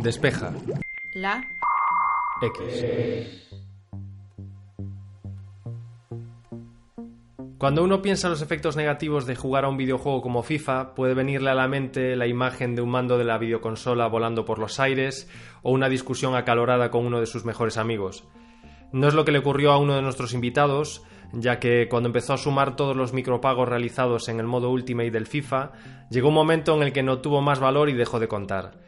Despeja. La. X. Cuando uno piensa en los efectos negativos de jugar a un videojuego como FIFA, puede venirle a la mente la imagen de un mando de la videoconsola volando por los aires o una discusión acalorada con uno de sus mejores amigos. No es lo que le ocurrió a uno de nuestros invitados, ya que cuando empezó a sumar todos los micropagos realizados en el modo Ultimate del FIFA, llegó un momento en el que no tuvo más valor y dejó de contar.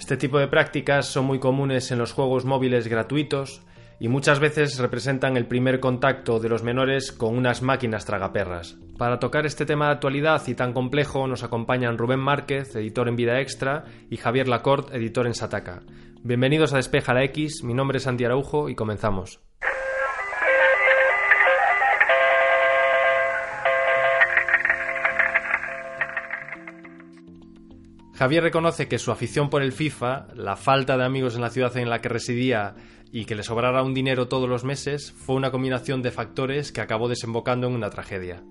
Este tipo de prácticas son muy comunes en los juegos móviles gratuitos y muchas veces representan el primer contacto de los menores con unas máquinas tragaperras. Para tocar este tema de actualidad y tan complejo nos acompañan Rubén Márquez, editor en Vida Extra, y Javier Lacorte, editor en Sataka. Bienvenidos a Despeja la X, mi nombre es Santi Araujo y comenzamos. Javier reconoce que su afición por el FIFA, la falta de amigos en la ciudad en la que residía y que le sobrara un dinero todos los meses fue una combinación de factores que acabó desembocando en una tragedia.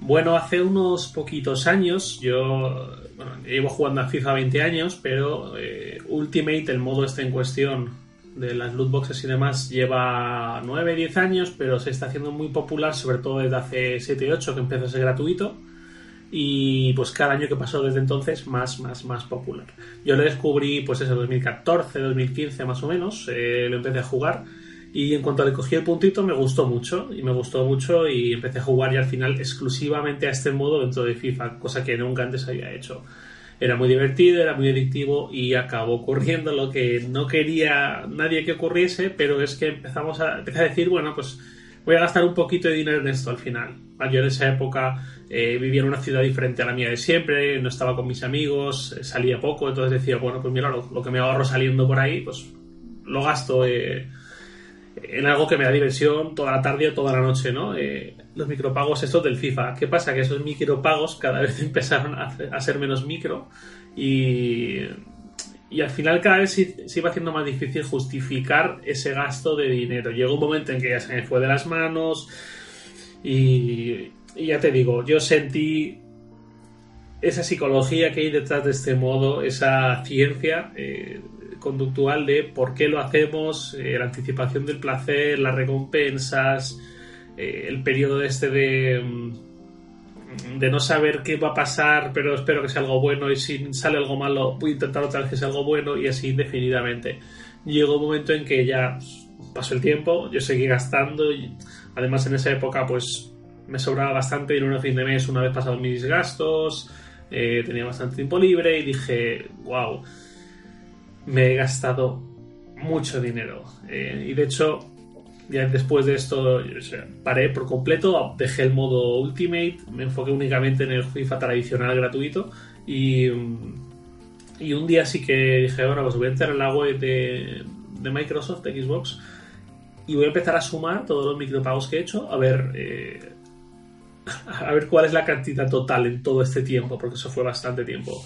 Bueno, hace unos poquitos años, yo bueno, llevo jugando a FIFA 20 años, pero eh, Ultimate, el modo este en cuestión de las loot boxes y demás, lleva 9-10 años, pero se está haciendo muy popular, sobre todo desde hace 7-8 que empezó a ser gratuito y pues cada año que pasó desde entonces más, más, más popular. Yo lo descubrí pues ese 2014, 2015 más o menos, eh, lo empecé a jugar y en cuanto le cogí el puntito me gustó mucho y me gustó mucho y empecé a jugar ya al final exclusivamente a este modo dentro de FIFA, cosa que nunca antes había hecho. Era muy divertido, era muy adictivo y acabó ocurriendo lo que no quería nadie que ocurriese, pero es que empezamos empecé a decir, bueno, pues voy a gastar un poquito de dinero en esto al final. Yo en esa época eh, vivía en una ciudad diferente a la mía de siempre, no estaba con mis amigos, eh, salía poco, entonces decía, bueno, pues mira, lo, que me ahorro saliendo por ahí, pues lo gasto eh, en algo que me da diversión toda la tarde o toda la noche, ¿no? los micropagos estos del FIFA. ¿Qué pasa? Que esos micropagos cada vez empezaron a, ser menos micro y y al final cada vez se, iba haciendo más difícil justificar ese gasto de dinero. Llegó un momento en que ya se me fue de las manos y, ya te digo, yo sentí esa psicología que hay detrás de este modo, esa ciencia eh, conductual de por qué lo hacemos, eh, la anticipación del placer, las recompensas, eh, el periodo este de mm, de no saber qué va a pasar, pero espero que sea algo bueno y si sale algo malo voy a intentar otra vez que sea algo bueno y así indefinidamente. Llegó un momento en que ya pasó el tiempo, yo seguí gastando y además en esa época pues me sobraba bastante dinero a fin de mes una vez pasados mis gastos, eh, tenía bastante tiempo libre y dije, wow, me he gastado mucho dinero. Eh, y de hecho ya después de esto paré por completo, dejé el modo Ultimate, me enfoqué únicamente en el FIFA tradicional gratuito y, y un día sí que dije, bueno, pues voy a entrar en la web de, de Microsoft, de Xbox, y voy a empezar a sumar todos los micropagos que he hecho, a ver, eh, a ver cuál es la cantidad total en todo este tiempo, porque eso fue bastante tiempo.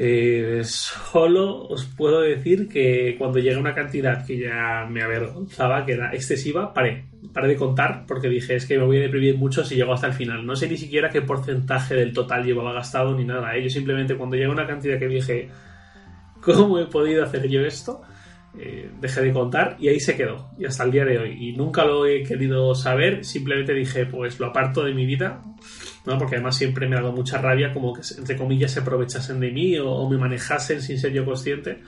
Eh, solo os puedo decir que cuando llegué a una cantidad que ya me avergonzaba, que era excesiva, paré. Paré de contar porque dije, es que me voy a deprimir mucho si llego hasta el final. No sé ni siquiera qué porcentaje del total llevaba gastado ni nada. ¿eh? Yo simplemente cuando llegué a una cantidad que dije, ¿cómo he podido hacer yo esto? Eh, dejé de contar y ahí se quedó. Y hasta el día de hoy. Y nunca lo he querido saber. Simplemente dije, pues lo aparto de mi vida porque además siempre me ha dado mucha rabia como que, entre comillas, se aprovechasen de mí o, me manejasen sin ser yo consciente.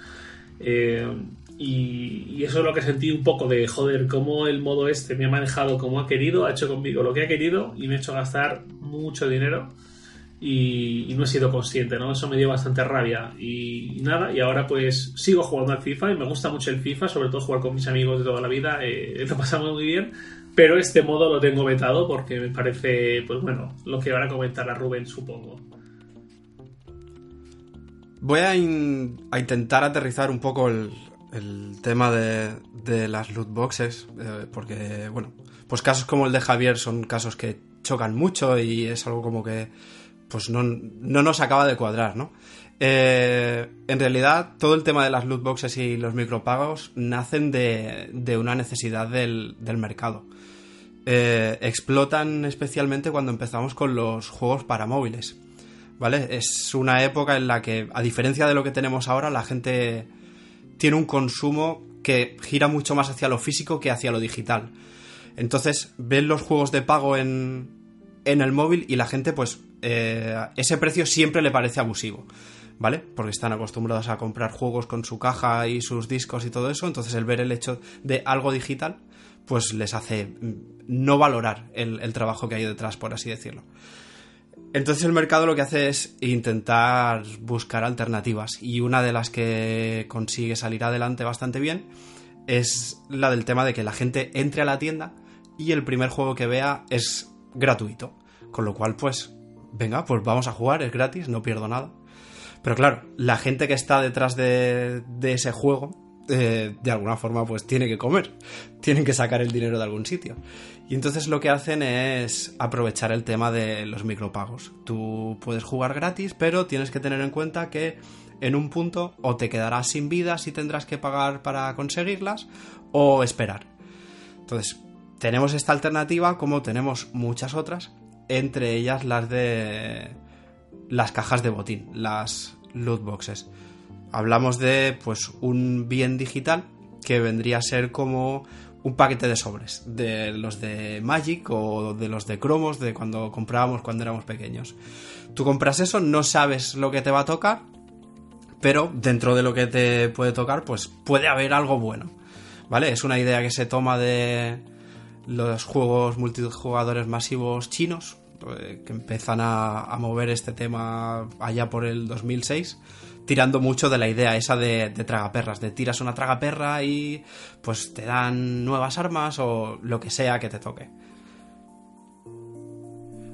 Eh, y, eso es lo que sentí un poco de, joder, cómo el modo este me ha manejado como ha querido, ha hecho conmigo lo que ha querido y me ha hecho gastar mucho dinero y, no he sido consciente, ¿no? Eso me dio bastante rabia y, nada, y ahora pues sigo jugando al FIFA y me gusta mucho el FIFA, sobre todo jugar con mis amigos de toda la vida, eh, lo pasamos muy bien, pero este modo lo tengo vetado porque me parece, pues bueno, lo que van a comentar a Rubén, supongo. Voy a, intentar aterrizar un poco el, tema de, las loot boxes, eh, porque, bueno, pues casos como el de Javier son casos que chocan mucho y es algo como que pues no, nos acaba de cuadrar, ¿no? Eh, en realidad, todo el tema de las loot boxes y los micropagos nacen de, una necesidad del, mercado. Eh, explotan especialmente cuando empezamos con los juegos para móviles. ¿vale? Es una época en la que, a diferencia de lo que tenemos ahora, la gente tiene un consumo que gira mucho más hacia lo físico que hacia lo digital. Entonces, ven los juegos de pago en, en el móvil y la gente, pues, eh, ese precio siempre le parece abusivo. ¿Vale? Porque están acostumbrados a comprar juegos con su caja y sus discos y todo eso. Entonces, el ver el hecho de algo digital, pues les hace mm, no valorar el, el trabajo que hay detrás, por así decirlo. Entonces el mercado lo que hace es intentar buscar alternativas y una de las que consigue salir adelante bastante bien es la del tema de que la gente entre a la tienda y el primer juego que vea es gratuito. Con lo cual, pues, venga, pues vamos a jugar, es gratis, no pierdo nada. Pero claro, la gente que está detrás de, ese juego, eh, de alguna forma, pues tiene que comer, tienen que sacar el dinero de algún sitio. Y entonces lo que hacen es aprovechar el tema de los micropagos. Tú puedes jugar gratis, pero tienes que tener en cuenta que en un punto o te quedarás sin vidas y tendrás que pagar para conseguirlas, o esperar. Entonces, tenemos esta alternativa como tenemos muchas otras, entre ellas las de las cajas de botín, las loot boxes. Hablamos de pues un bien digital que vendría a ser como un paquete de sobres, de los de Magic o de los de cromos de cuando comprábamos cuando éramos pequeños. Tú compras eso, no sabes lo que te va a tocar, pero dentro de lo que te puede tocar, pues puede haber algo bueno. ¿Vale? Es una idea que se toma de los juegos multijugadores masivos chinos, eh, que empiezan a, mover este tema allá por el 2006 tirando mucho de la idea esa de, de, tragaperras, de tiras una tragaperra y pues te dan nuevas armas o lo que sea que te toque.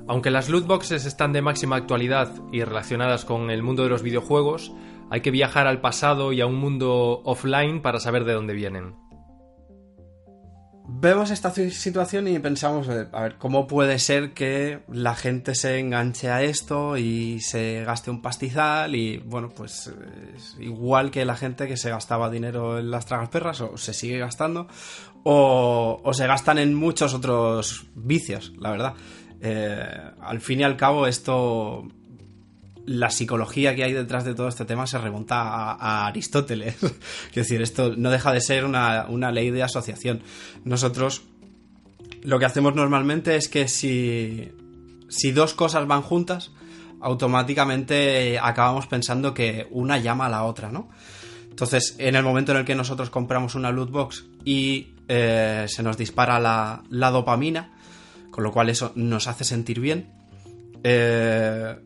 Aunque las loot boxes están de máxima actualidad y relacionadas con el mundo de los videojuegos, hay que viajar al pasado y a un mundo offline para saber de dónde vienen vemos esta situación y pensamos, eh, a ver, ¿cómo puede ser que la gente se enganche a esto y se gaste un pastizal? Y bueno, pues es igual que la gente que se gastaba dinero en las tragas perras o se sigue gastando o, o se gastan en muchos otros vicios, la verdad. Eh, al fin y al cabo esto la psicología que hay detrás de todo este tema se remonta a, Aristóteles. es decir, esto no deja de ser una, ley de asociación. Nosotros lo que hacemos normalmente es que si, si dos cosas van juntas, automáticamente acabamos pensando que una llama a la otra, ¿no? Entonces, en el momento en el que nosotros compramos una loot box y eh, se nos dispara la, la, dopamina, con lo cual eso nos hace sentir bien, eh,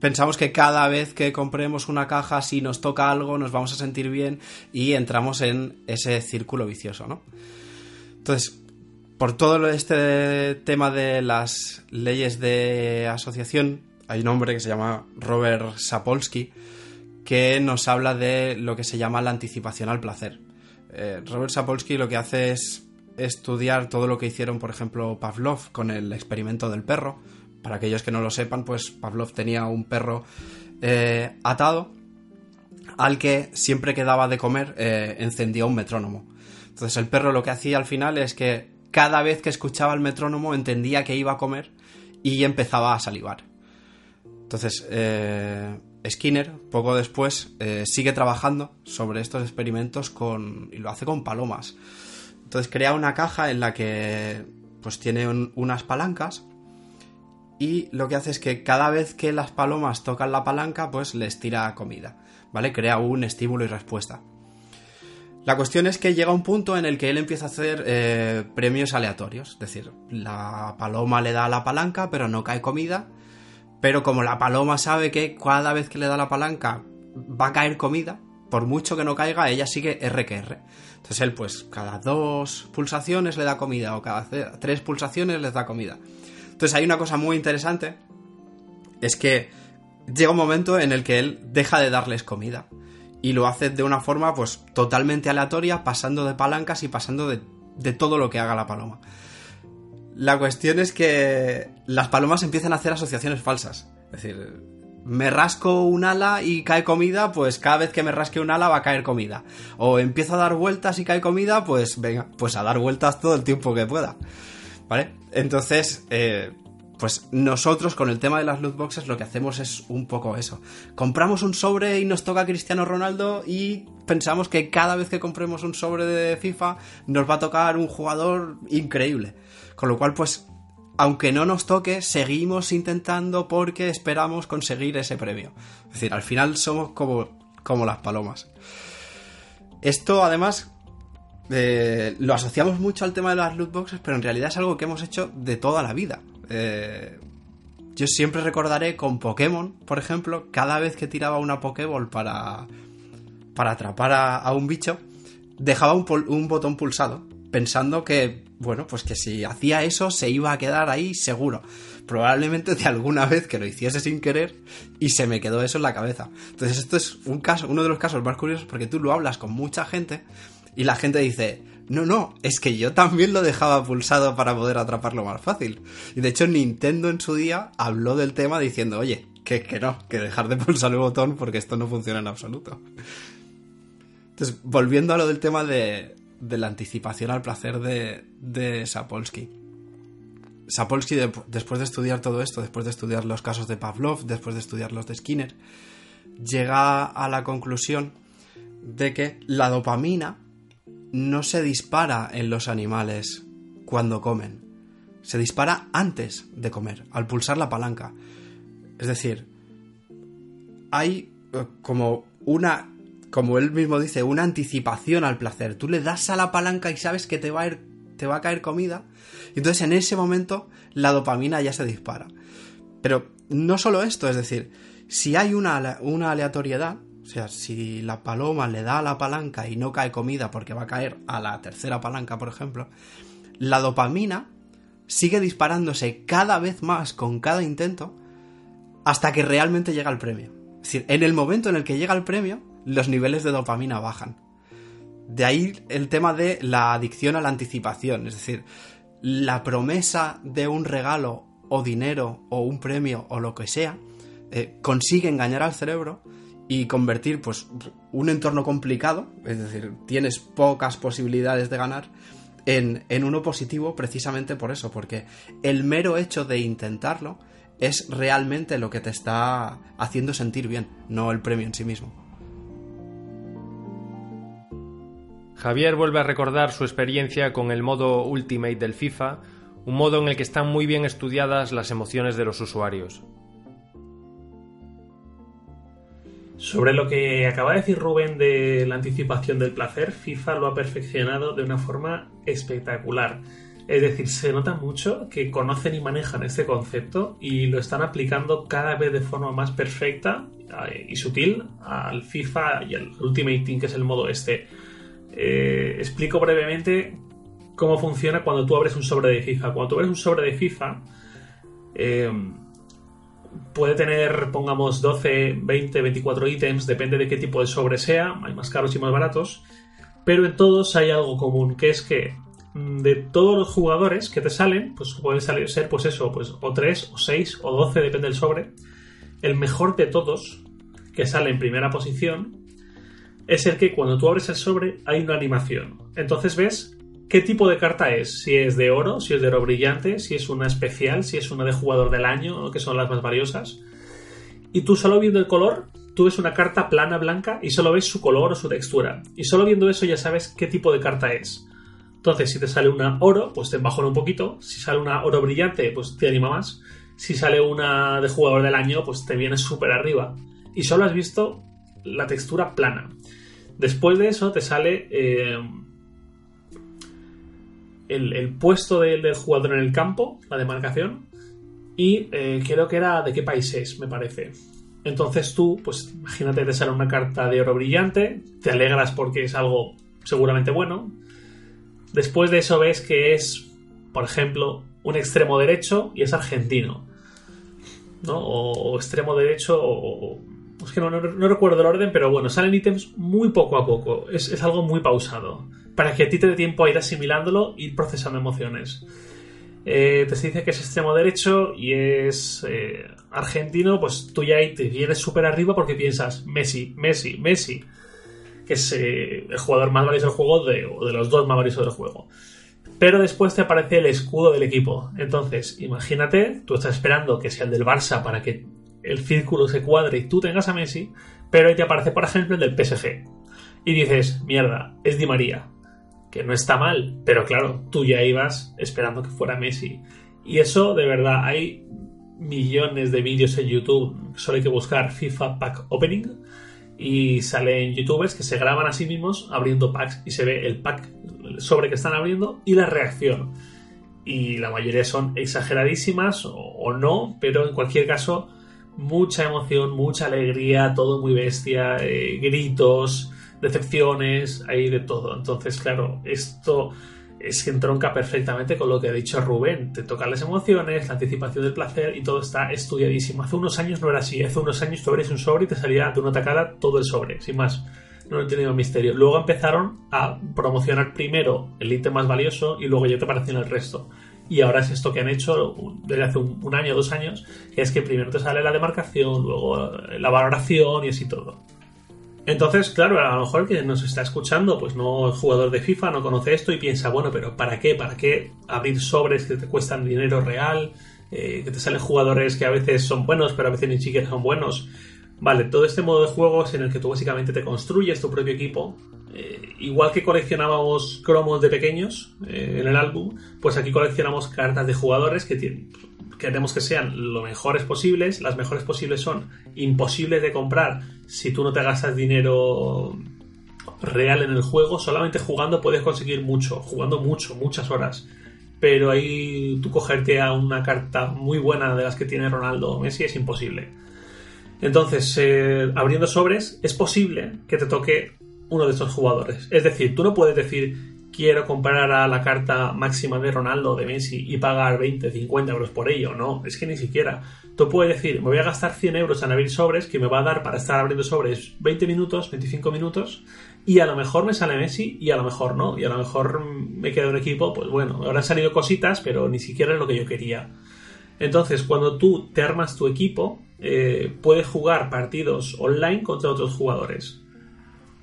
pensamos que cada vez que compremos una caja, si nos toca algo, nos vamos a sentir bien y entramos en ese círculo vicioso, ¿no? Entonces, por todo este tema de las leyes de asociación, hay un hombre que se llama Robert Sapolsky que nos habla de lo que se llama la anticipación al placer. Eh, Robert Sapolsky lo que hace es estudiar todo lo que hicieron, por ejemplo, Pavlov con el experimento del perro, para aquellos que no lo sepan, pues Pavlov tenía un perro eh, atado al que siempre que daba de comer eh, encendía un metrónomo. Entonces el perro lo que hacía al final es que cada vez que escuchaba el metrónomo entendía que iba a comer y empezaba a salivar. Entonces eh, Skinner, poco después, sigue trabajando sobre estos experimentos con, y lo hace con palomas. Entonces crea una caja en la que pues tiene unas palancas y lo que hace es que cada vez que las palomas tocan la palanca, pues les tira comida, ¿vale? Crea un estímulo y respuesta. La cuestión es que llega un punto en el que él empieza a hacer eh, premios aleatorios, es decir, la paloma le da la palanca, pero no cae comida, pero como la paloma sabe que cada vez que le da la palanca va a caer comida, por mucho que no caiga, ella sigue R que R. Entonces él, pues, cada dos pulsaciones le da comida, o cada tres pulsaciones les da comida. Entonces hay una cosa muy interesante, es que llega un momento en el que él deja de darles comida y lo hace de una forma pues totalmente aleatoria, pasando de palancas y pasando de, de todo lo que haga la paloma. La cuestión es que las palomas empiezan a hacer asociaciones falsas. Es decir, me rasco un ala y cae comida, pues cada vez que me rasque un ala va a caer comida. O empiezo a dar vueltas y cae comida, pues venga, pues a dar vueltas todo el tiempo que pueda. ¿Vale? Entonces, eh, pues nosotros con el tema de las loot boxes lo que hacemos es un poco eso. Compramos un sobre y nos toca Cristiano Ronaldo y pensamos que cada vez que compremos un sobre de FIFA nos va a tocar un jugador increíble. Con lo cual, pues, aunque no nos toque, seguimos intentando porque esperamos conseguir ese premio. Es decir, al final somos como, como las palomas. Esto además eh, lo asociamos mucho al tema de las loot boxes, pero en realidad es algo que hemos hecho de toda la vida. Eh, yo siempre recordaré con Pokémon, por ejemplo, cada vez que tiraba una Pokéball para, para atrapar a, un bicho, dejaba un, un, botón pulsado, pensando que, bueno, pues que si hacía eso se iba a quedar ahí seguro. Probablemente de alguna vez que lo hiciese sin querer y se me quedó eso en la cabeza. Entonces esto es un caso, uno de los casos más curiosos porque tú lo hablas con mucha gente y la gente dice, no, no, es que yo también lo dejaba pulsado para poder atraparlo más fácil. Y de hecho Nintendo en su día habló del tema diciendo, oye, que, que no, que dejar de pulsar el botón porque esto no funciona en absoluto. Entonces, volviendo a lo del tema de, de la anticipación al placer de, de Sapolsky. Sapolsky, después de estudiar todo esto, después de estudiar los casos de Pavlov, después de estudiar los de Skinner, llega a la conclusión de que la dopamina no se dispara en los animales cuando comen. Se dispara antes de comer, al pulsar la palanca. Es decir, hay eh, como una, como él mismo dice, una anticipación al placer. Tú le das a la palanca y sabes que te va a, ir, te va a caer comida. Y entonces en ese momento la dopamina ya se dispara. Pero no solo esto, es decir, si hay una, una aleatoriedad, sea, si la paloma le da a la palanca y no cae comida porque va a caer a la tercera palanca, por ejemplo, la dopamina sigue disparándose cada vez más con cada intento hasta que realmente llega el premio. Es decir, en el momento en el que llega el premio, los niveles de dopamina bajan. De ahí el tema de la adicción a la anticipación, es decir, la promesa de un regalo o dinero o un premio o lo que sea, eh, consigue engañar al cerebro y convertir pues un entorno complicado, es decir, tienes pocas posibilidades de ganar, en, en, uno positivo precisamente por eso, porque el mero hecho de intentarlo es realmente lo que te está haciendo sentir bien, no el premio en sí mismo. Javier vuelve a recordar su experiencia con el modo Ultimate del FIFA, un modo en el que están muy bien estudiadas las emociones de los usuarios. Sobre lo que acaba de decir Rubén de la anticipación del placer, FIFA lo ha perfeccionado de una forma espectacular. Es decir, se nota mucho que conocen y manejan este concepto y lo están aplicando cada vez de forma más perfecta eh, y sutil al FIFA y al Ultimate Team, que es el modo este. Eh, explico brevemente cómo funciona cuando tú abres un sobre de FIFA. Cuando tú abres un sobre de FIFA, eh, puede tener, pongamos, 12, 20, 24 ítems, depende de qué tipo de sobre sea, hay más caros y más baratos, pero en todos hay algo común, que es que mm, de todos los jugadores que te salen, pues pueden salir, ser, pues eso, pues o 3, o 6, o 12, depende del sobre, el mejor de todos, que sale en primera posición, es el que cuando tú abres el sobre hay una animación. Entonces ves qué tipo de carta es, si es de oro, si es de oro brillante, si es una especial, si es una de jugador del año, que son las más valiosas. Y tú solo viendo el color, tú ves una carta plana blanca y solo ves su color o su textura. Y solo viendo eso ya sabes qué tipo de carta es. Entonces, si te sale una oro, pues te bajona un poquito. Si sale una oro brillante, pues te anima más. Si sale una de jugador del año, pues te viene súper arriba. Y solo has visto la textura plana. Después de eso te sale eh, el, puesto del, jugador en el campo, la demarcación, y eh, creo que era de qué país es, me parece. Entonces tú, pues imagínate, te sale una carta de oro brillante, te alegras porque es algo seguramente bueno. Después de eso ves que es, por ejemplo, un extremo derecho y es argentino. ¿no? O, extremo derecho o, es que no, recuerdo el orden, pero bueno, salen ítems muy poco a poco. es, algo muy pausado para que a ti te dé tiempo a ir asimilándolo ir procesando emociones. Eh, te dice que es extremo derecho y es eh, argentino, pues tú ya ahí te vienes súper arriba porque piensas Messi, Messi, Messi, que es eh, el jugador más valioso del juego o de los dos más valiosos del juego. pero después te aparece el escudo del equipo. Entonces, imagínate, tú estás esperando que sea el del Barça para que el círculo se cuadre y tú tengas a Messi, pero ahí te aparece, por ejemplo, el del PSG. Y dices, mierda, es Di María. Que no está mal, pero claro, tú ya ibas esperando que fuera Messi. Y eso, de verdad, hay millones de vídeos en YouTube. Solo hay que buscar FIFA Pack Opening y salen youtubers que se graban a sí mismos abriendo packs y se ve el pack sobre que están abriendo y la reacción. Y la mayoría son exageradísimas o, no, pero en cualquier caso mucha emoción, mucha alegría, todo muy bestia, eh, gritos, decepciones, hay de todo. Entonces, claro, esto es que entronca perfectamente con lo que ha dicho Rubén. Te tocan las emociones, la anticipación del placer y todo está estudiadísimo. Hace unos años no era así. Hace unos años tú abres un sobre y te salía de una tacada todo el sobre, sin más. No he tenido misterio. Luego empezaron a promocionar primero el ítem más valioso y luego ya te aparecían el resto. Y ahora es esto que han hecho desde hace un, un año o dos años, que es que primero te sale la demarcación, luego la valoración y así todo. Entonces, claro, a lo mejor el que nos está escuchando, pues no es jugador de FIFA, no conoce esto y piensa, bueno, pero ¿para qué? ¿Para qué abrir sobres que te cuestan dinero real? Eh, que te salen jugadores que a veces son buenos, pero a veces ni siquiera son buenos. Vale, todo este modo de juego es en el que tú básicamente te construyes tu propio equipo. Eh, igual que coleccionábamos cromos de pequeños eh, en el álbum, pues aquí coleccionamos cartas de jugadores que tienen, queremos que sean lo mejores posibles. Las mejores posibles son imposibles de comprar si tú no te gastas dinero real en el juego. Solamente jugando puedes conseguir mucho, jugando mucho, muchas horas. Pero ahí tú cogerte a una carta muy buena de las que tiene Ronaldo o Messi es imposible. Entonces, eh, abriendo sobres, es posible que te toque uno de estos jugadores. Es decir, tú no puedes decir quiero comprar a la carta máxima de Ronaldo, de Messi y pagar 20, 50 euros por ello. No, es que ni siquiera. Tú puedes decir, me voy a gastar 100 euros en abrir sobres, que me va a dar para estar abriendo sobres 20 minutos, 25 minutos, y a lo mejor me sale Messi y a lo mejor no, y a lo mejor me queda un equipo, pues bueno, ahora han salido cositas, pero ni siquiera es lo que yo quería. Entonces, cuando tú te armas tu equipo, eh, puedes jugar partidos online contra otros jugadores.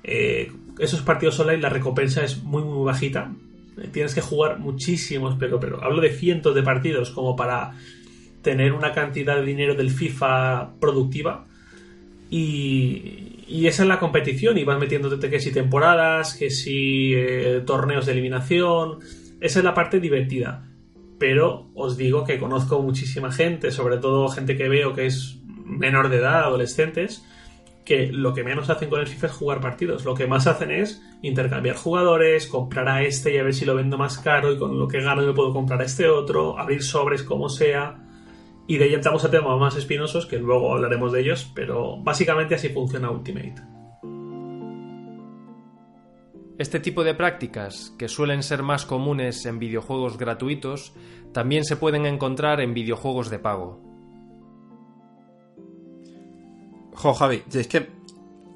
Eh, esos partidos online la recompensa es muy muy bajita. Eh, tienes que jugar muchísimos, pero, pero hablo de cientos de partidos como para tener una cantidad de dinero del FIFA productiva. Y, esa es la competición. Y vas metiéndote que si temporadas, que si eh, torneos de eliminación. Esa es la parte divertida. Pero os digo que conozco muchísima gente, sobre todo gente que veo que es menor de edad, adolescentes, que lo que menos hacen con el FIFA es jugar partidos. Lo que más hacen es intercambiar jugadores, comprar a este y a ver si lo vendo más caro y con lo que gano me puedo comprar a este otro, abrir sobres como sea. Y de ahí entramos a temas más espinosos que luego hablaremos de ellos, pero básicamente así funciona Ultimate. Este tipo de prácticas, que suelen ser más comunes en videojuegos gratuitos, también se pueden encontrar en videojuegos de pago. Jo, Javi, es que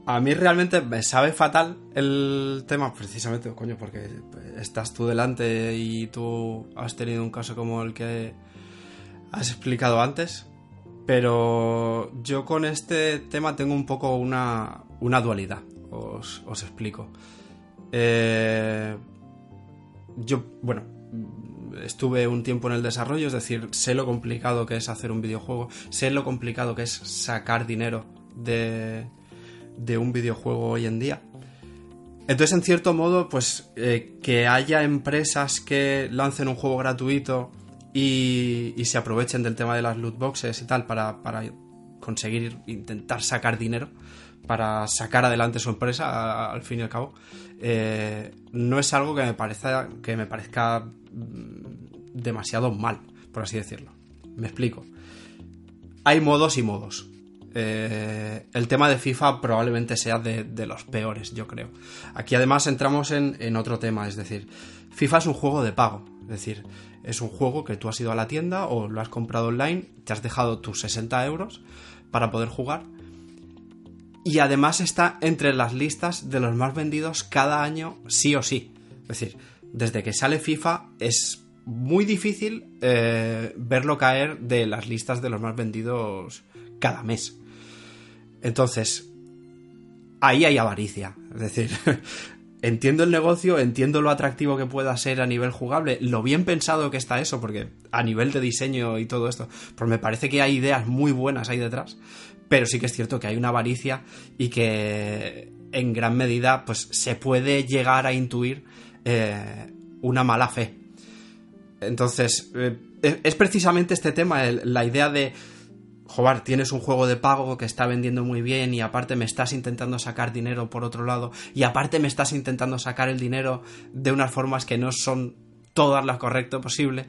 a mí realmente me sabe fatal el tema, precisamente, coño, porque estás tú delante y tú has tenido un caso como el que has explicado antes. Pero yo con este tema tengo un poco una, una dualidad. Os, os explico. Eh, yo, bueno, estuve un tiempo en el desarrollo, es decir, sé lo complicado que es hacer un videojuego, sé lo complicado que es sacar dinero de, de un videojuego hoy en día. Entonces, en cierto modo, pues eh, que haya empresas que lancen un juego gratuito y, se aprovechen del tema de las loot boxes y tal para, conseguir intentar sacar dinero, para sacar adelante su empresa, al fin y al cabo, eh, no es algo que me, parezca, que me parezca mm, demasiado mal, por así decirlo. Me explico. Hay modos y modos. Eh, el tema de FIFA probablemente sea de, los peores, yo creo. Aquí además entramos en, otro tema, es decir, FIFA es un juego de pago, es decir, es un juego que tú has ido a la tienda o lo has comprado online, te has dejado tus 60 euros para poder jugar y además está entre las listas de los más vendidos cada año sí o sí. Es decir, desde que sale FIFA es muy difícil eh, verlo caer de las listas de los más vendidos cada mes. Entonces, ahí hay avaricia. Es decir, entiendo el negocio, entiendo lo atractivo que pueda ser a nivel jugable, lo bien pensado que está eso, porque a nivel de diseño y todo esto, pues me parece que hay ideas muy buenas ahí detrás, pero sí que es cierto que hay una avaricia y que en gran medida pues se puede llegar a intuir eh, una mala fe. Entonces, eh, es precisamente este tema, la idea de joder, tienes un juego de pago que está vendiendo muy bien y aparte me estás intentando sacar dinero por otro lado y aparte me estás intentando sacar el dinero de unas formas que no son todas las correctas posible,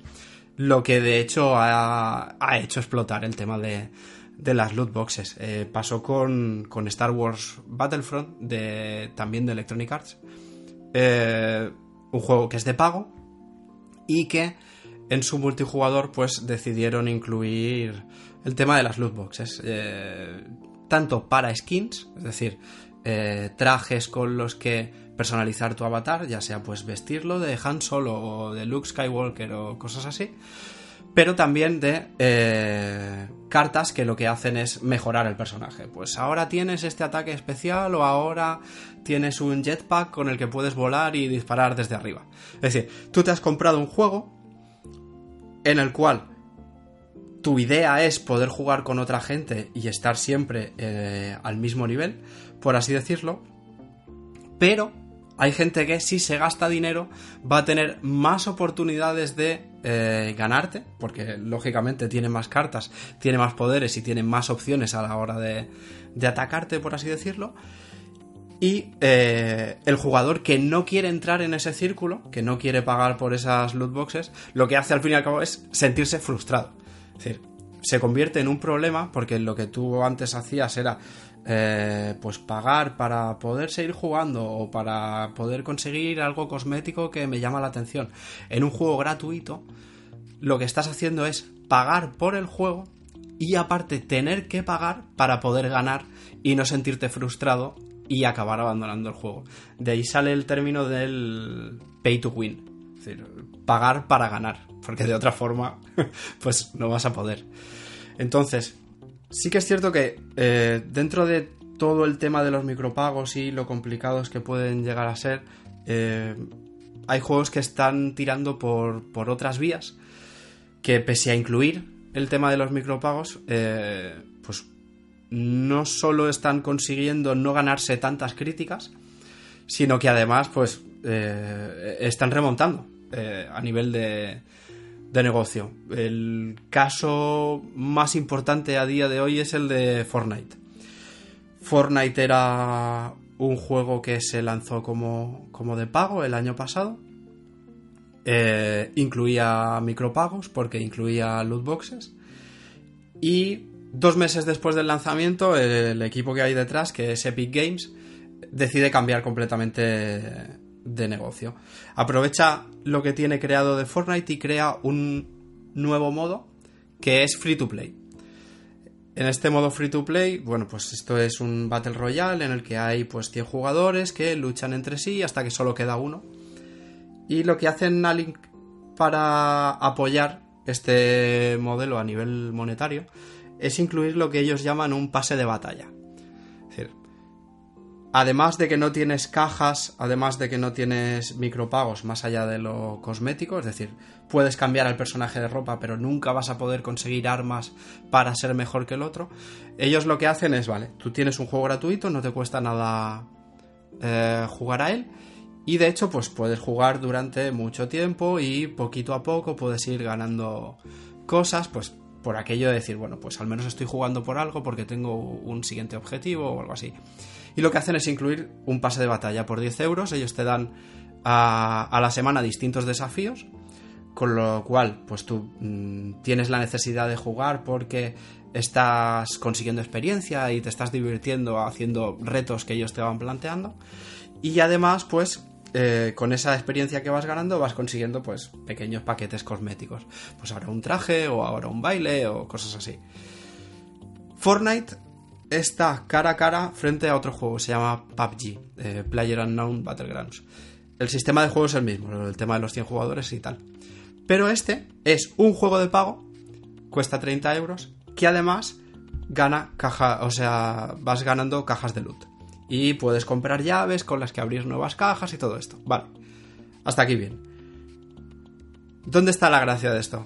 lo que de hecho ha, hecho explotar el tema de, las loot boxes. Eh, pasó con, Star Wars Battlefront, de, también de Electronic Arts, eh, un juego que es de pago y que en su multijugador pues decidieron incluir el tema de las loot boxes. Eh, tanto para skins, es decir, eh, trajes con los que personalizar tu avatar, ya sea pues vestirlo de Han Solo o de Luke Skywalker o cosas así, pero también de eh, cartas que lo que hacen es mejorar el personaje. Pues ahora tienes este ataque especial o ahora tienes un jetpack con el que puedes volar y disparar desde arriba. Es decir, tú te has comprado un juego en el cual tu idea es poder jugar con otra gente y estar siempre eh, al mismo nivel, por así decirlo, pero hay gente que si se gasta dinero va a tener más oportunidades de eh, ganarte, porque lógicamente tiene más cartas, tiene más poderes y tiene más opciones a la hora de, atacarte, por así decirlo. Y eh, el jugador que no quiere entrar en ese círculo, que no quiere pagar por esas loot boxes, lo que hace al fin y al cabo es sentirse frustrado. Es decir, se convierte en un problema porque lo que tú antes hacías era eh, pues pagar para poder seguir jugando o para poder conseguir algo cosmético que me llama la atención. En un juego gratuito, lo que estás haciendo es pagar por el juego y aparte tener que pagar para poder ganar y no sentirte frustrado y acabar abandonando el juego. De ahí sale el término del pay to win. Es decir, pagar para ganar, porque de otra forma, pues no vas a poder. Entonces, sí que es cierto que eh, dentro de todo el tema de los micropagos y lo complicados que pueden llegar a ser, eh, hay juegos que están tirando por, por, otras vías que pese a incluir el tema de los micropagos, eh, pues no solo están consiguiendo no ganarse tantas críticas, sino que además pues están remontando a nivel de, de negocio. El caso más importante a día de hoy es el de Fortnite. Fortnite era un juego que se lanzó como, como de pago el año pasado. Eh, incluía micropagos porque incluía loot boxes. Y Dos meses después del lanzamiento, el equipo que hay detrás, que es Epic Games, decide cambiar completamente de negocio. Aprovecha lo que tiene creado de Fortnite y crea un nuevo modo que es free to play. En este modo free to play, bueno, pues esto es un Battle Royale en el que hay pues 100 jugadores que luchan entre sí hasta que solo queda uno. Y lo que hacen Nalink para apoyar este modelo a nivel monetario es incluir lo que ellos llaman un pase de batalla. Además de que no tienes cajas, además de que no tienes micropagos más allá de lo cosmético, es decir, puedes cambiar al personaje de ropa, pero nunca vas a poder conseguir armas para ser mejor que el otro. Ellos lo que hacen es, vale, tú tienes un juego gratuito, no te cuesta nada eh, jugar a él. Y de hecho, pues puedes jugar durante mucho tiempo y poquito a poco puedes ir ganando cosas, pues por aquello de decir, bueno, pues al menos estoy jugando por algo porque tengo un siguiente objetivo o algo así. Y lo que hacen es incluir un pase de batalla por 10 euros, ellos te dan a, la semana distintos desafíos, con lo cual, pues tú mm, tienes la necesidad de jugar porque estás consiguiendo experiencia y te estás divirtiendo haciendo retos que ellos te van planteando. Y además, pues eh, con esa experiencia que vas ganando vas consiguiendo pues pequeños paquetes cosméticos. Pues ahora un traje o ahora un baile o cosas así. Fortnite está cara a cara frente a otro juego, se llama PUBG, eh, Player Unknown Battlegrounds. El sistema de juego es el mismo, el tema de los 100 jugadores y tal. Pero este es un juego de pago, cuesta 30 euros, que además gana caja, o sea, vas ganando cajas de loot. Y puedes comprar llaves con las que abrir nuevas cajas y todo esto. Vale. Hasta aquí bien. ¿Dónde está la gracia de esto?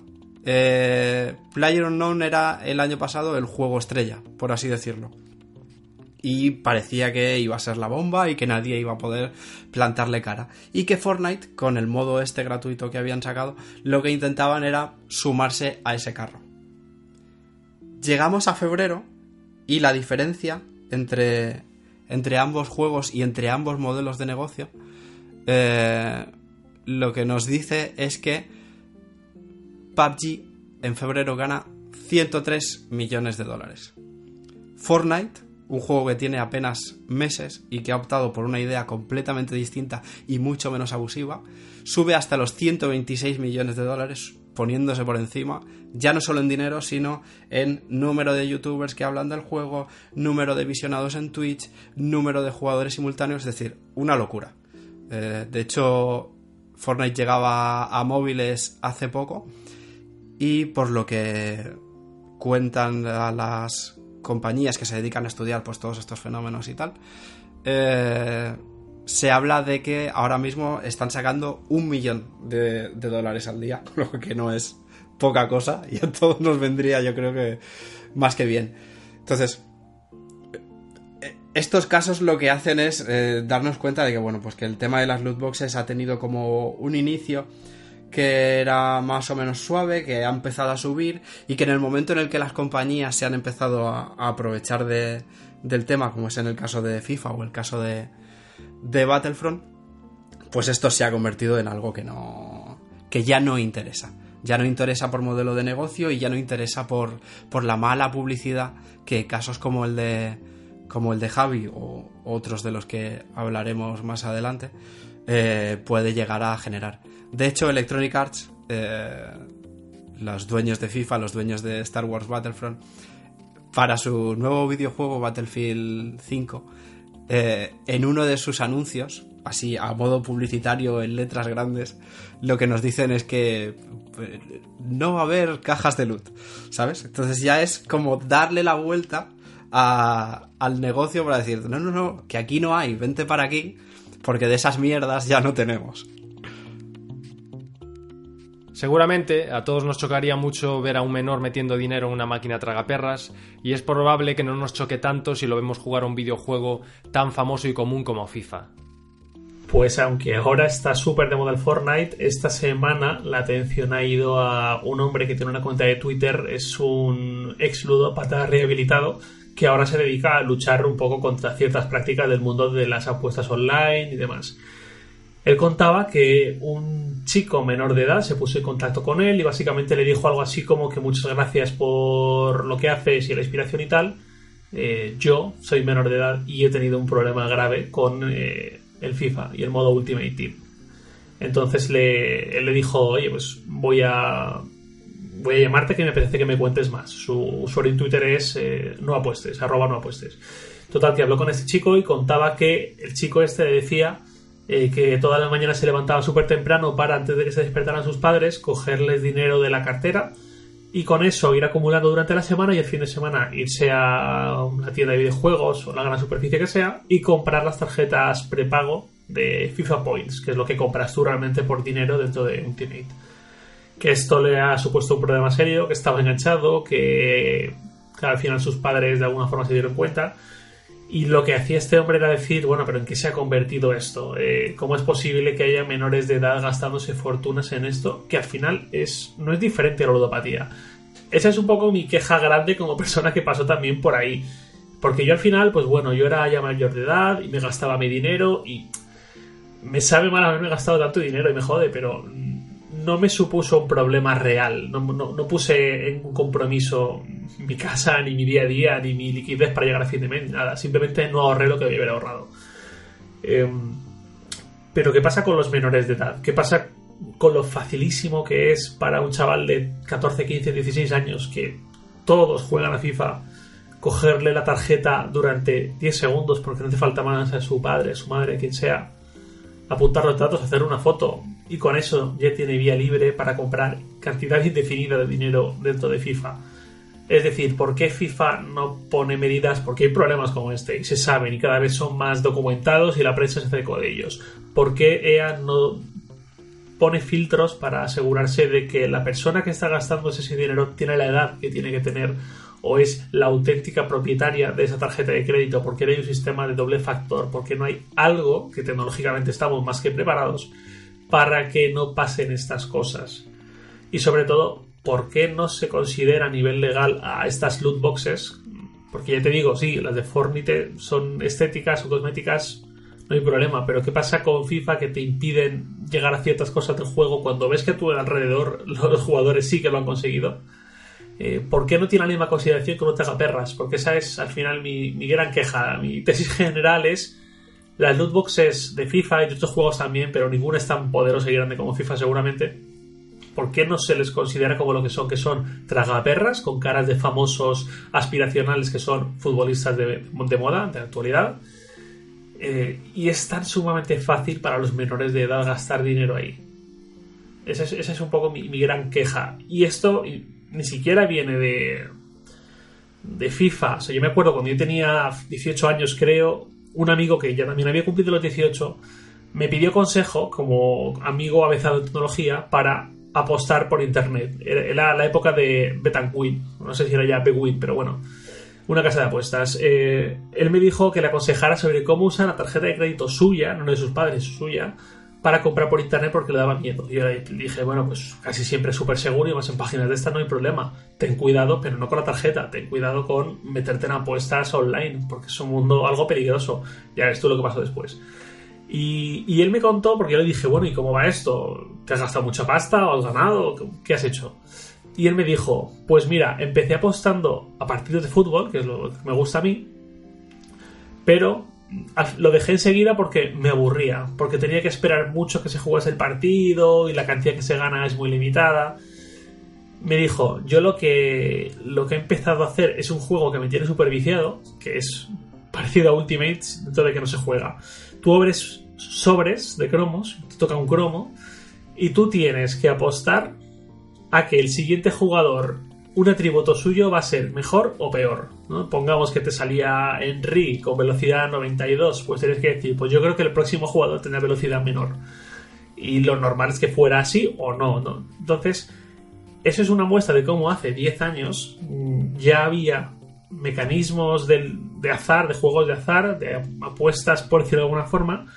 Eh, Player Unknown era el año pasado el juego estrella, por así decirlo. Y parecía que iba a ser la bomba y que nadie iba a poder plantarle cara. Y que Fortnite, con el modo este gratuito que habían sacado, lo que intentaban era sumarse a ese carro. Llegamos a febrero y la diferencia entre, entre ambos juegos y entre ambos modelos de negocio eh, lo que nos dice es que PUBG en febrero gana 103 millones de dólares. Fortnite, un juego que tiene apenas meses y que ha optado por una idea completamente distinta y mucho menos abusiva, sube hasta los 126 millones de dólares poniéndose por encima, ya no solo en dinero, sino en número de youtubers que hablan del juego, número de visionados en Twitch, número de jugadores simultáneos, es decir, una locura. Eh, de hecho, Fortnite llegaba a móviles hace poco y por lo que cuentan a las compañías que se dedican a estudiar pues todos estos fenómenos y tal, eh, se habla de que ahora mismo están sacando un millón de, de, dólares al día, lo que no es poca cosa y a todos nos vendría yo creo que más que bien. Entonces, estos casos lo que hacen es eh, darnos cuenta de que, bueno, pues que el tema de las loot boxes ha tenido como un inicio que era más o menos suave, que ha empezado a subir y que en el momento en el que las compañías se han empezado a, aprovechar de, del tema, como es en el caso de FIFA o el caso de, de Battlefront, pues esto se ha convertido en algo que no que ya no interesa. Ya no interesa por modelo de negocio y ya no interesa por, por la mala publicidad que casos como el de como el de Javi o otros de los que hablaremos más adelante, eh, puede llegar a generar. De hecho, Electronic Arts, eh, los dueños de FIFA, los dueños de Star Wars Battlefront, para su nuevo videojuego Battlefield 5, eh, en uno de sus anuncios, así a modo publicitario en letras grandes, lo que nos dicen es que no va a haber cajas de loot, ¿sabes? Entonces ya es como darle la vuelta al negocio para decir, no, no, no, que aquí no hay, vente para aquí, porque de esas mierdas ya no tenemos. Seguramente a todos nos chocaría mucho ver a un menor metiendo dinero en una máquina tragaperras, y es probable que no nos choque tanto si lo vemos jugar a un videojuego tan famoso y común como FIFA. Pues aunque ahora está súper de moda el Fortnite, esta semana la atención ha ido a un hombre que tiene una cuenta de Twitter, es un ex ludópata rehabilitado, que ahora se dedica a luchar un poco contra ciertas prácticas del mundo de las apuestas online y demás. Él contaba que un chico menor de edad se puso en contacto con él y básicamente le dijo algo así como que muchas gracias por lo que haces y la inspiración y tal. Eh, yo soy menor de edad y he tenido un problema grave con eh, el FIFA y el modo Ultimate Team. Entonces le, él le dijo, oye, pues voy a voy a llamarte que me apetece que me cuentes más. Su usuario en Twitter es eh, no apuestes, arroba no apuestes. Total, que habló con este chico y contaba que el chico este decía eh, que todas las mañanas se levantaba súper temprano para, antes de que se despertaran sus padres, cogerles dinero de la cartera y con eso ir acumulando durante la semana y el fin de semana irse a una tienda de videojuegos o la gran superficie que sea y comprar las tarjetas prepago de FIFA Points, que es lo que compras tú realmente por dinero dentro de Ultimate que esto le ha supuesto un problema serio, que estaba enganchado, que, al final sus padres de alguna forma se dieron cuenta. Y lo que hacía este hombre era decir, bueno, pero ¿en qué se ha convertido esto? Eh, ¿Cómo es posible que haya menores de edad gastándose fortunas en esto? Que al final es, no es diferente a la ludopatía. Esa es un poco mi queja grande como persona que pasó también por ahí. Porque yo al final, pues bueno, yo era ya mayor de edad y me gastaba mi dinero y me sabe mal haberme gastado tanto dinero y me jode, pero no me supuso un problema real. No, puse en un compromiso mi casa, ni mi día a día, ni mi liquidez para llegar a fin de mes, nada. Simplemente no ahorré lo que debía haber ahorrado. Em, pero ¿qué pasa con los menores de edad? ¿Qué pasa con lo facilísimo que es para un chaval de 14, 15, 16 años que todos juegan a FIFA? cogerle la tarjeta durante 10 segundos porque no hace falta más a su padre, a su madre, quien sea, apuntar los datos, hacer una foto y con eso ya tiene vía libre para comprar cantidad indefinida de dinero dentro de FIFA. Es decir, ¿por qué FIFA no pone medidas? Porque hay problemas como este y se saben y cada vez son más documentados y la prensa se hace de ellos. ¿Por qué EA no pone filtros para asegurarse de que la persona que está gastando ese dinero tiene la edad que tiene que tener o es la auténtica propietaria de esa tarjeta de crédito? porque no hay un sistema de doble factor? porque no hay algo que tecnológicamente estamos más que preparados para que no pasen estas cosas? Y sobre todo, ¿por qué no se considera a nivel legal a estas loot boxes? Porque ya te digo, sí, las de Fortnite son estéticas o cosméticas, no hay problema, pero ¿qué pasa con FIFA que te impiden llegar a ciertas cosas del juego cuando ves que a tu alrededor los jugadores sí que lo han conseguido? Eh, ¿Por qué no tiene la misma consideración que un perras? Porque esa es al final mi, mi gran queja. Mi tesis general es las loot boxes de FIFA y de otros juegos también, pero ninguna es tan poderosa y grande como FIFA seguramente ¿por qué no se les considera como lo que son? Que son tragaperras con caras de famosos aspiracionales que son futbolistas de, moda, de actualidad. Eh, y es tan sumamente fácil para los menores de edad gastar dinero ahí. Esa es, un poco mi, gran queja. Y esto ni siquiera viene de, de FIFA. O sea, yo me acuerdo cuando yo tenía 18 años, creo, un amigo que ya también había cumplido los 18 me pidió consejo como amigo avezado en tecnología para apostar por internet. Era la época de Betanquin, no sé si era ya Bewin, pero bueno, una casa de apuestas. Eh, él me dijo que le aconsejara sobre cómo usar la tarjeta de crédito suya, no de sus padres, suya, para comprar por internet porque le daba miedo. Y le dije, bueno, pues casi siempre es súper seguro y más en páginas de estas no hay problema. Ten cuidado, pero no con la tarjeta, ten cuidado con meterte en apuestas online, porque es un mundo algo peligroso. Ya ves tú lo que pasó después. Y, él me contó, porque yo le dije, bueno, ¿y cómo va esto? ¿Te has gastado mucha pasta o has ganado? ¿Qué has hecho? Y él me dijo, pues mira, empecé apostando a partidos de fútbol, que es lo que me gusta a mí, pero lo dejé enseguida porque me aburría, porque tenía que esperar mucho que se jugase el partido y la cantidad que se gana es muy limitada. Me dijo, yo lo que, lo que he empezado a hacer es un juego que me tiene superviciado, que es parecido a Ultimates, dentro de que no se juega tú abres sobres de cromos, te toca un cromo, y tú tienes que apostar a que el siguiente jugador, un atributo suyo va a ser mejor o peor. ¿no? Pongamos que te salía Henry con velocidad 92, pues tienes que decir, pues yo creo que el próximo jugador tendrá velocidad menor. Y lo normal es que fuera así o no, ¿no? Entonces, eso es una muestra de cómo hace 10 años mm, ya había mecanismos de, azar, de juegos de azar, de apuestas, por decirlo de alguna forma,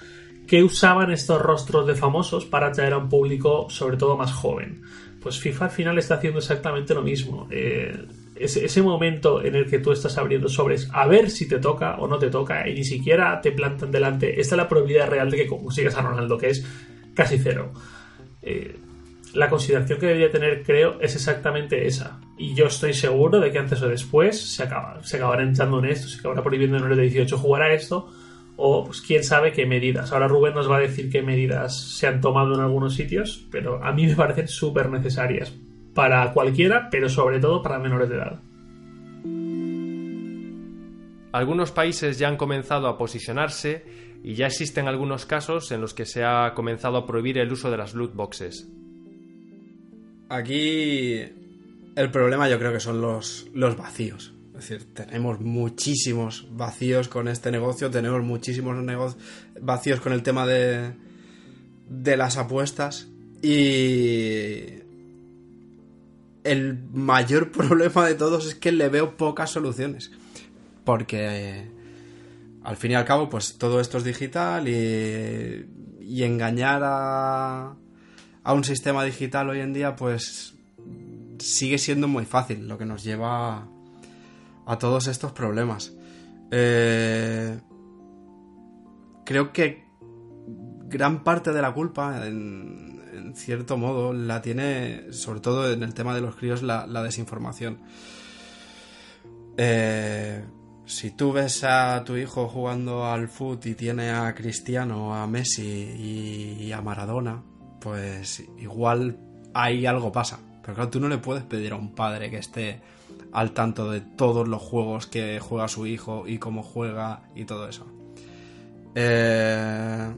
que usaban estos rostros de famosos para atraer a un público sobre todo más joven. Pues FIFA al final está haciendo exactamente lo mismo. Eh, ese, momento en el que tú estás abriendo sobres a ver si te toca o no te toca y ni siquiera te plantan delante, esta es la probabilidad real de que consigas a Ronaldo, que es casi cero. Eh, la consideración que debería tener, creo, es exactamente esa. Y yo estoy seguro de que antes o después se, acaba, se acabará entrando en esto, se acabará prohibiendo en el de 18 jugar a esto, o pues quién sabe qué medidas. Ahora Rubén nos va a decir qué medidas se han tomado en algunos sitios, pero a mí me parecen súper necesarias para cualquiera, pero sobre todo para menores de edad. Algunos países ya han comenzado a posicionarse y ya existen algunos casos en los que se ha comenzado a prohibir el uso de las loot boxes. Aquí el problema yo creo que son los, los vacíos. Es decir, tenemos muchísimos vacíos con este negocio, tenemos muchísimos vacíos con el tema de, de las apuestas y el mayor problema de todos es que le veo pocas soluciones. Porque al fin y al cabo, pues todo esto es digital y, y engañar a, a un sistema digital hoy en día, pues sigue siendo muy fácil, lo que nos lleva a todos estos problemas. Eh, creo que gran parte de la culpa, en, cierto modo, la tiene, sobre todo en el tema de los críos, la, desinformación. Eh, si tú ves a tu hijo jugando al fútbol y tiene a Cristiano, a Messi y a Maradona, pues igual ahí algo pasa. Pero claro, tú no le puedes pedir a un padre que esté al tanto de todos los juegos que juega su hijo y cómo juega y todo eso. Eh,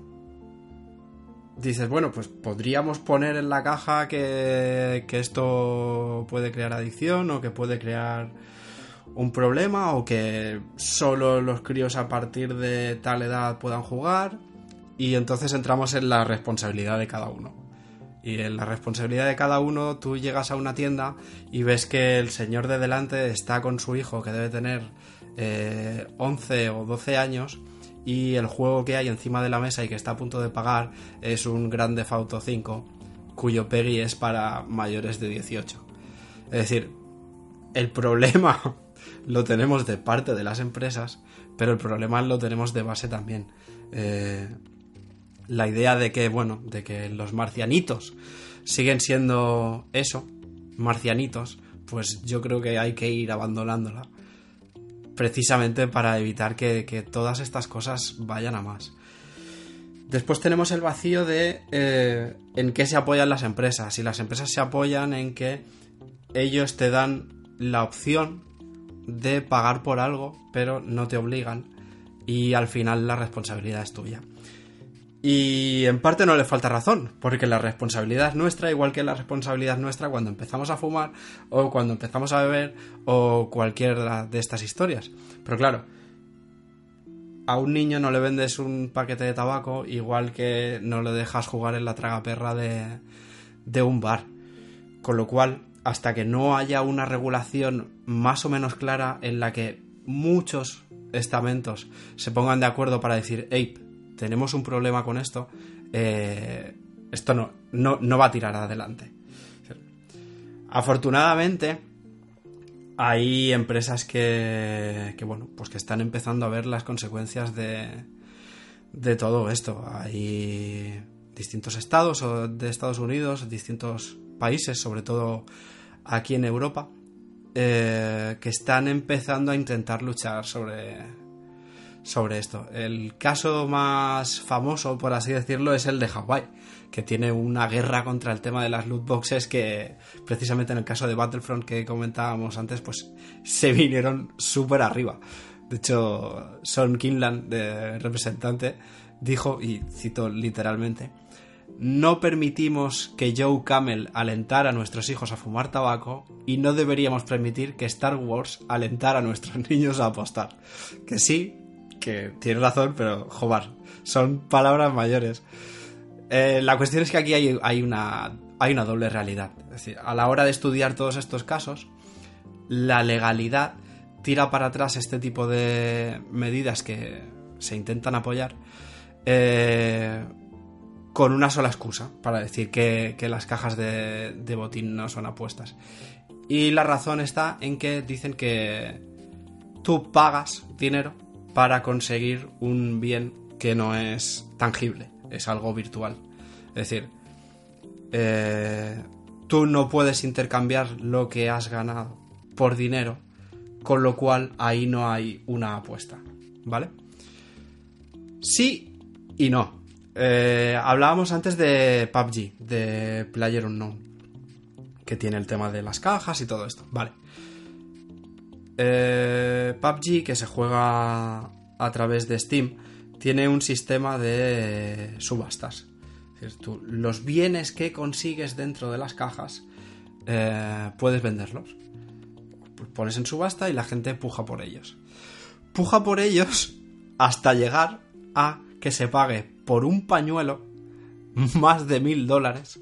dices, bueno, pues podríamos poner en la caja que, que esto puede crear adicción o que puede crear un problema o que solo los críos a partir de tal edad puedan jugar y entonces entramos en la responsabilidad de cada uno. Y en la responsabilidad de cada uno tú llegas a una tienda y ves que el señor de delante está con su hijo que debe tener 11 eh, o 12 años y el juego que hay encima de la mesa y que está a punto de pagar es un Grande Auto 5 cuyo PEGI es para mayores de 18. Es decir, el problema lo tenemos de parte de las empresas, pero el problema lo tenemos de base también. Eh, la idea de que, bueno, de que los marcianitos siguen siendo eso, marcianitos, pues yo creo que hay que ir abandonándola. Precisamente para evitar que, todas estas cosas vayan a más. Después tenemos el vacío de eh, en qué se apoyan las empresas. Y las empresas se apoyan en que ellos te dan la opción de pagar por algo, pero no te obligan. Y al final la responsabilidad es tuya. Y en parte no le falta razón, porque la responsabilidad es nuestra, igual que la responsabilidad es nuestra cuando empezamos a fumar o cuando empezamos a beber o cualquier de estas historias. Pero claro, a un niño no le vendes un paquete de tabaco igual que no le dejas jugar en la tragaperra de, de un bar. Con lo cual, hasta que no haya una regulación más o menos clara en la que muchos estamentos se pongan de acuerdo para decir, hey, tenemos un problema con esto, eh, esto no, no, va a tirar adelante. Afortunadamente, hay empresas que, que, bueno, pues que están empezando a ver las consecuencias de, de todo esto. Hay distintos estados de Estados Unidos, distintos países, sobre todo aquí en Europa, eh, que están empezando a intentar luchar sobre, sobre esto. El caso más famoso, por así decirlo, es el de Hawái, que tiene una guerra contra el tema de las loot boxes que precisamente en el caso de Battlefront que comentábamos antes, pues se vinieron súper arriba. De hecho, Son Kinland, de representante, dijo, y cito literalmente, no permitimos que Joe Camel alentara a nuestros hijos a fumar tabaco y no deberíamos permitir que Star Wars alentara a nuestros niños a apostar. Que sí, que tiene razón, pero joder, son palabras mayores. Eh, la cuestión es que aquí hay, una, hay una doble realidad. Es decir, a la hora de estudiar todos estos casos, la legalidad tira para atrás este tipo de medidas que se intentan apoyar eh, con una sola excusa para decir que, las cajas de, de, botín no son apuestas. Y la razón está en que dicen que tú pagas dinero para conseguir un bien que no es tangible, es algo virtual. Es decir, eh, tú no puedes intercambiar lo que has ganado por dinero, con lo cual ahí no hay una apuesta, ¿vale? Sí y no. Eh, hablábamos antes de PUBG, de Player Unknown, que tiene el tema de las cajas y todo esto, ¿vale? Eh, PUBG, que se juega a través de Steam, tiene un sistema de subastas. los bienes que consigues dentro de las cajas eh, puedes venderlos. Pones en subasta y la gente puja por ellos. Puja por ellos hasta llegar a que se pague por un pañuelo más de mil dólares,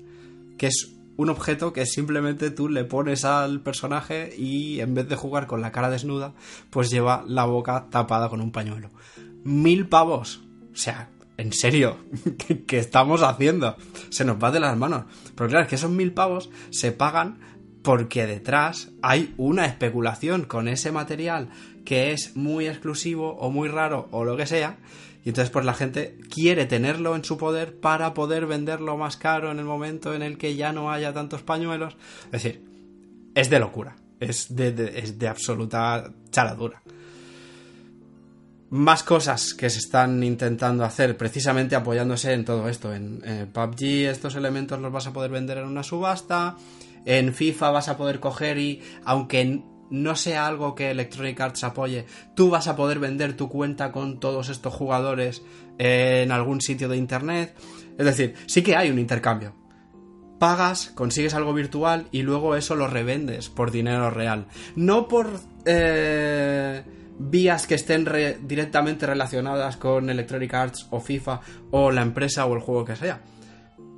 que es un objeto que simplemente tú le pones al personaje y en vez de jugar con la cara desnuda, pues lleva la boca tapada con un pañuelo. Mil pavos. O sea, en serio, ¿qué, estamos haciendo? Se nos va de las manos. Pero claro, es que esos mil pavos se pagan porque detrás hay una especulación con ese material que es muy exclusivo o muy raro o lo que sea y entonces pues la gente quiere tenerlo en su poder para poder venderlo más caro en el momento en el que ya no haya tantos pañuelos. Es decir, es de locura, es de, es de absoluta charadura. Más cosas que se están intentando hacer precisamente apoyándose en todo esto. En, en PUBG estos elementos los vas a poder vender en una subasta. En FIFA vas a poder coger y, aunque no sea algo que Electronic Arts apoye, tú vas a poder vender tu cuenta con todos estos jugadores en algún sitio de internet. Es decir, sí que hay un intercambio. Pagas, consigues algo virtual y luego eso lo revendes por dinero real. No por eh, vías que estén directamente relacionadas con Electronic Arts o FIFA o la empresa o el juego que sea.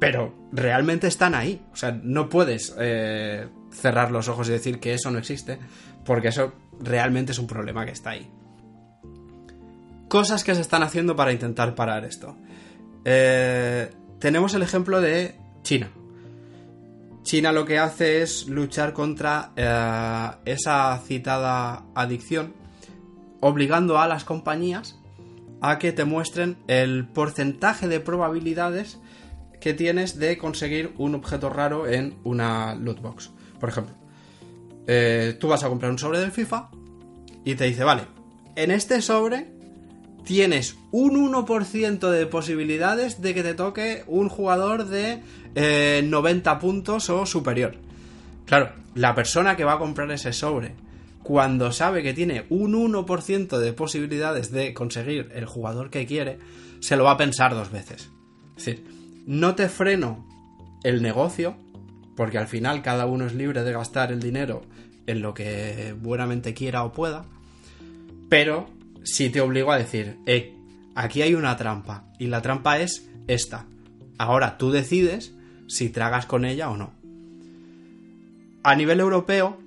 Pero realmente están ahí. O sea, no puedes eh, cerrar los ojos y decir que eso no existe, porque eso realmente es un problema que está ahí. Cosas que se están haciendo para intentar parar esto. Eh, tenemos el ejemplo de China. China lo que hace es luchar contra eh, esa citada adicción, obligando a las compañías a que te muestren el porcentaje de probabilidades que tienes de conseguir un objeto raro en una loot box. Por ejemplo, eh, tú vas a comprar un sobre del FIFA y te dice, vale, en este sobre tienes un 1% de posibilidades de que te toque un jugador de 90 eh, puntos o superior. Claro, la persona que va a comprar ese sobre, cuando sabe que tiene un 1% de posibilidades de conseguir el jugador que quiere, se lo va a pensar dos veces. Es decir, no te freno el negocio, porque al final cada uno es libre de gastar el dinero en lo que buenamente quiera o pueda, pero sí te obligo a decir, eh, aquí hay una trampa, y la trampa es esta. Ahora tú decides si tragas con ella o no. A nivel europeo,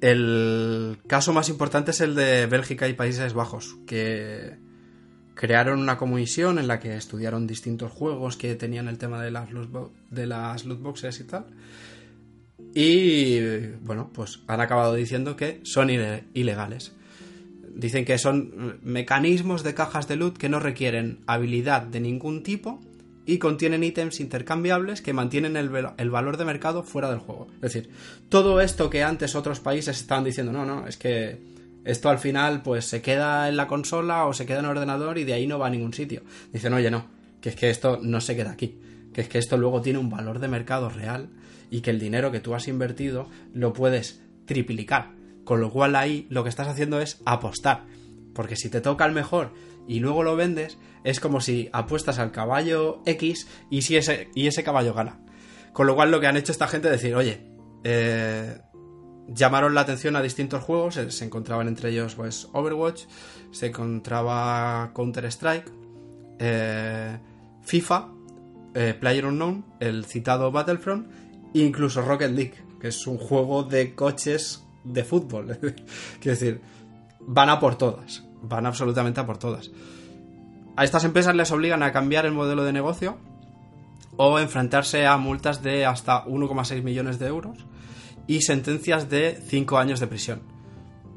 el caso más importante es el de Bélgica y Países Bajos, que crearon una comisión en la que estudiaron distintos juegos que tenían el tema de las, de las loot boxes y tal. Y bueno, pues han acabado diciendo que son ilegales. Dicen que son mecanismos de cajas de loot que no requieren habilidad de ningún tipo y contienen ítems intercambiables que mantienen el, el, valor de mercado fuera del juego. Es decir, todo esto que antes otros países estaban diciendo, no, no, es que esto al final pues se queda en la consola o se queda en el ordenador y de ahí no va a ningún sitio. Dicen, oye, no, que es que esto no se queda aquí, que es que esto luego tiene un valor de mercado real y que el dinero que tú has invertido lo puedes triplicar. Con lo cual ahí lo que estás haciendo es apostar. Porque si te toca el mejor y luego lo vendes, es como si apuestas al caballo X y, si ese, y ese caballo gana. Con lo cual lo que han hecho esta gente es decir, oye, eh, llamaron la atención a distintos juegos, se encontraban entre ellos pues Overwatch, se encontraba Counter Strike, eh, FIFA, eh, Player Unknown, el citado Battlefront e incluso Rocket League, que es un juego de coches de fútbol. Quiero decir, van a por todas, van absolutamente a por todas. A estas empresas les obligan a cambiar el modelo de negocio o enfrentarse a multas de hasta 1,6 millones de euros y sentencias de 5 años de prisión.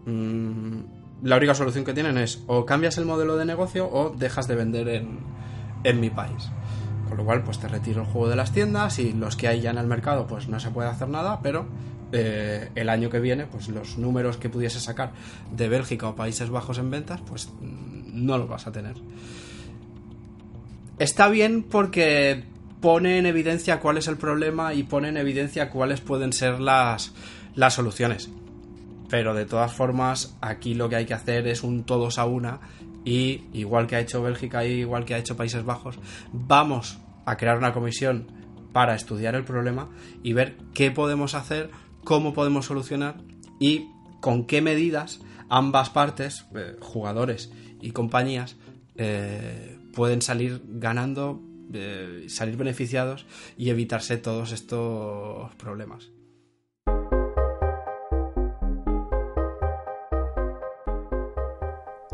Mm, la única solución que tienen es o cambias el modelo de negocio o dejas de vender en, en mi país. Con lo cual, pues te retiro el juego de las tiendas y los que hay ya en el mercado, pues no se puede hacer nada, pero eh, el año que viene, pues los números que pudiese sacar de Bélgica o Países Bajos en ventas, pues mm, no los vas a tener. Está bien porque pone en evidencia cuál es el problema y pone en evidencia cuáles pueden ser las, las soluciones. Pero de todas formas, aquí lo que hay que hacer es un todos a una y igual que ha hecho Bélgica y igual que ha hecho Países Bajos, vamos a crear una comisión para estudiar el problema y ver qué podemos hacer, cómo podemos solucionar y con qué medidas ambas partes, eh, jugadores y compañías, eh, pueden salir ganando salir beneficiados y evitarse todos estos problemas.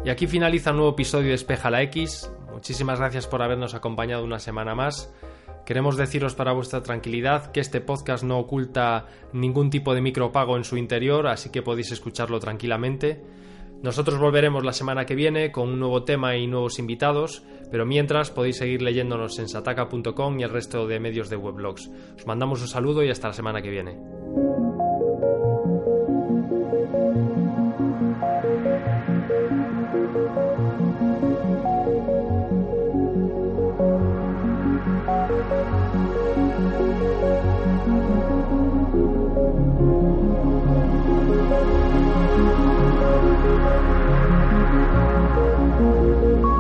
Y aquí finaliza un nuevo episodio de Espeja la X. Muchísimas gracias por habernos acompañado una semana más. Queremos deciros para vuestra tranquilidad que este podcast no oculta ningún tipo de micropago en su interior, así que podéis escucharlo tranquilamente. Nosotros volveremos la semana que viene con un nuevo tema y nuevos invitados, pero mientras podéis seguir leyéndonos en sataka.com y el resto de medios de weblogs. Os mandamos un saludo y hasta la semana que viene. Música